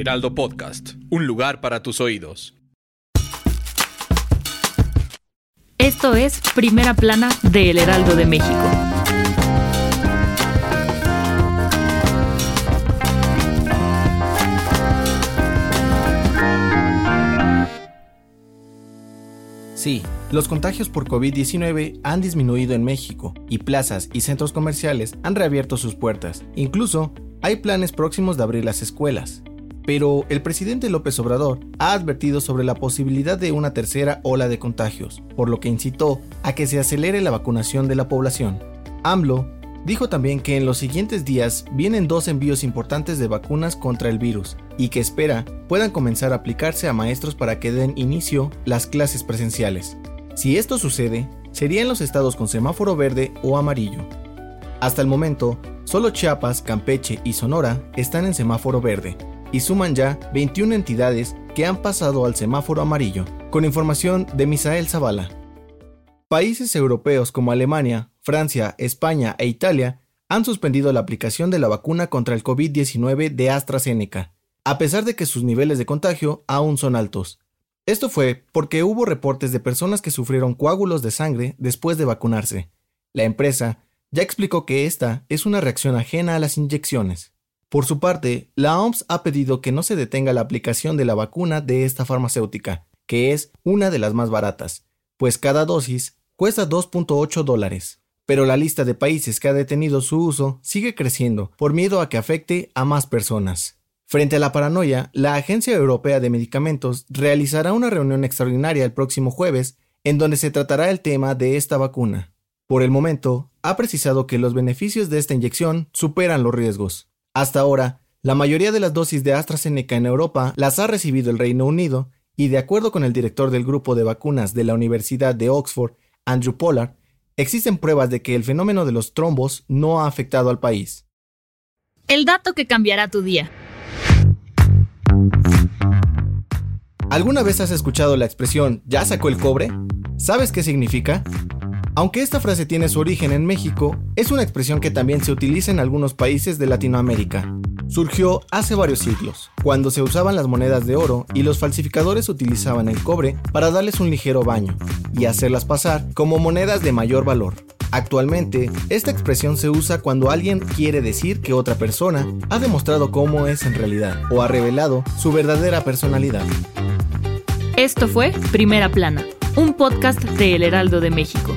Heraldo Podcast, un lugar para tus oídos. Esto es Primera Plana de El Heraldo de México. Sí, los contagios por COVID-19 han disminuido en México y plazas y centros comerciales han reabierto sus puertas. Incluso hay planes próximos de abrir las escuelas. Pero el presidente López Obrador ha advertido sobre la posibilidad de una tercera ola de contagios, por lo que incitó a que se acelere la vacunación de la población. AMLO Dijo también que en los siguientes días vienen dos envíos importantes de vacunas contra el virus y que espera puedan comenzar a aplicarse a maestros para que den inicio las clases presenciales. Si esto sucede, sería los estados con semáforo verde o amarillo. Hasta el momento, solo Chiapas, Campeche y Sonora están en semáforo verde y suman ya 21 entidades que han pasado al semáforo amarillo, con información de Misael Zavala. Países europeos como Alemania, Francia, España e Italia han suspendido la aplicación de la vacuna contra el COVID-19 de AstraZeneca, a pesar de que sus niveles de contagio aún son altos. Esto fue porque hubo reportes de personas que sufrieron coágulos de sangre después de vacunarse. La empresa ya explicó que esta es una reacción ajena a las inyecciones. Por su parte, la OMS ha pedido que no se detenga la aplicación de la vacuna de esta farmacéutica, que es una de las más baratas, pues cada dosis cuesta 2.8 dólares pero la lista de países que ha detenido su uso sigue creciendo por miedo a que afecte a más personas. Frente a la paranoia, la Agencia Europea de Medicamentos realizará una reunión extraordinaria el próximo jueves en donde se tratará el tema de esta vacuna. Por el momento, ha precisado que los beneficios de esta inyección superan los riesgos. Hasta ahora, la mayoría de las dosis de AstraZeneca en Europa las ha recibido el Reino Unido y de acuerdo con el director del grupo de vacunas de la Universidad de Oxford, Andrew Pollard, existen pruebas de que el fenómeno de los trombos no ha afectado al país. El dato que cambiará tu día. ¿Alguna vez has escuchado la expresión ya sacó el cobre? ¿Sabes qué significa? Aunque esta frase tiene su origen en México, es una expresión que también se utiliza en algunos países de Latinoamérica surgió hace varios siglos, cuando se usaban las monedas de oro y los falsificadores utilizaban el cobre para darles un ligero baño y hacerlas pasar como monedas de mayor valor. Actualmente, esta expresión se usa cuando alguien quiere decir que otra persona ha demostrado cómo es en realidad o ha revelado su verdadera personalidad. Esto fue Primera Plana, un podcast de El Heraldo de México.